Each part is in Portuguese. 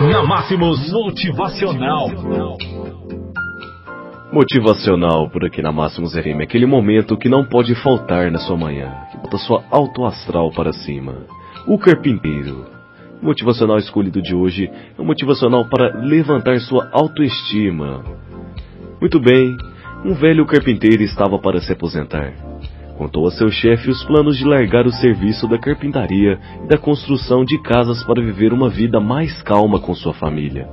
Na Máximos Motivacional. Motivacional por aqui na Máximos RM, aquele momento que não pode faltar na sua manhã, que bota sua auto astral para cima. O carpinteiro. O motivacional escolhido de hoje é um motivacional para levantar sua autoestima. Muito bem, um velho carpinteiro estava para se aposentar. Contou a seu chefe os planos de largar o serviço da carpintaria e da construção de casas para viver uma vida mais calma com sua família.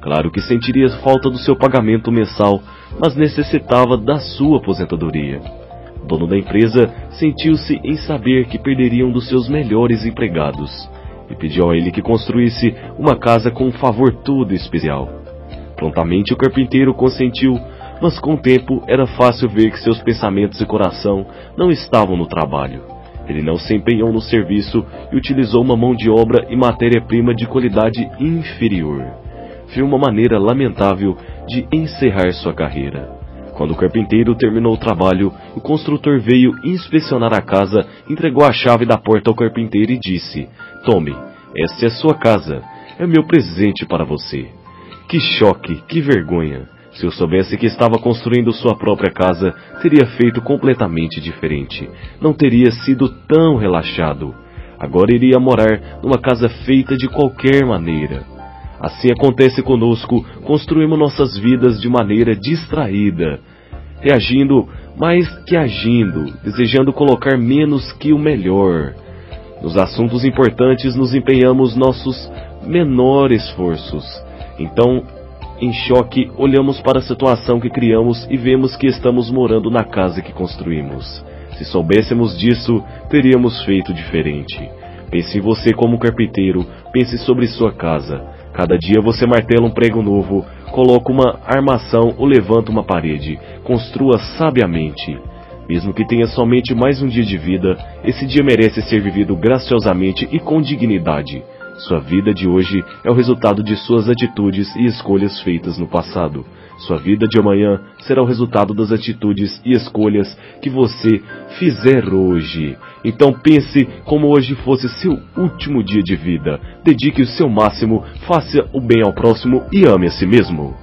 Claro que sentiria falta do seu pagamento mensal, mas necessitava da sua aposentadoria. Dono da empresa sentiu-se em saber que perderia um dos seus melhores empregados e pediu a ele que construísse uma casa com um favor todo especial. Prontamente o carpinteiro consentiu, mas com o tempo era fácil ver que seus pensamentos e coração não estavam no trabalho. Ele não se empenhou no serviço e utilizou uma mão de obra e matéria-prima de qualidade inferior. Viu uma maneira lamentável de encerrar sua carreira. Quando o carpinteiro terminou o trabalho, o construtor veio inspecionar a casa, entregou a chave da porta ao carpinteiro e disse: Tome, esta é sua casa. É meu presente para você. Que choque, que vergonha! Se eu soubesse que estava construindo sua própria casa, teria feito completamente diferente. Não teria sido tão relaxado. Agora iria morar numa casa feita de qualquer maneira. Assim acontece conosco, construímos nossas vidas de maneira distraída, reagindo mais que agindo, desejando colocar menos que o melhor. Nos assuntos importantes nos empenhamos nossos menores esforços. Então, em choque, olhamos para a situação que criamos e vemos que estamos morando na casa que construímos. Se soubéssemos disso, teríamos feito diferente. Pense em você como carpinteiro, pense sobre sua casa. Cada dia você martela um prego novo, coloca uma armação ou levanta uma parede. Construa sabiamente. Mesmo que tenha somente mais um dia de vida, esse dia merece ser vivido graciosamente e com dignidade. Sua vida de hoje é o resultado de suas atitudes e escolhas feitas no passado. Sua vida de amanhã será o resultado das atitudes e escolhas que você fizer hoje. Então pense como hoje fosse seu último dia de vida. Dedique o seu máximo, faça o bem ao próximo e ame a si mesmo.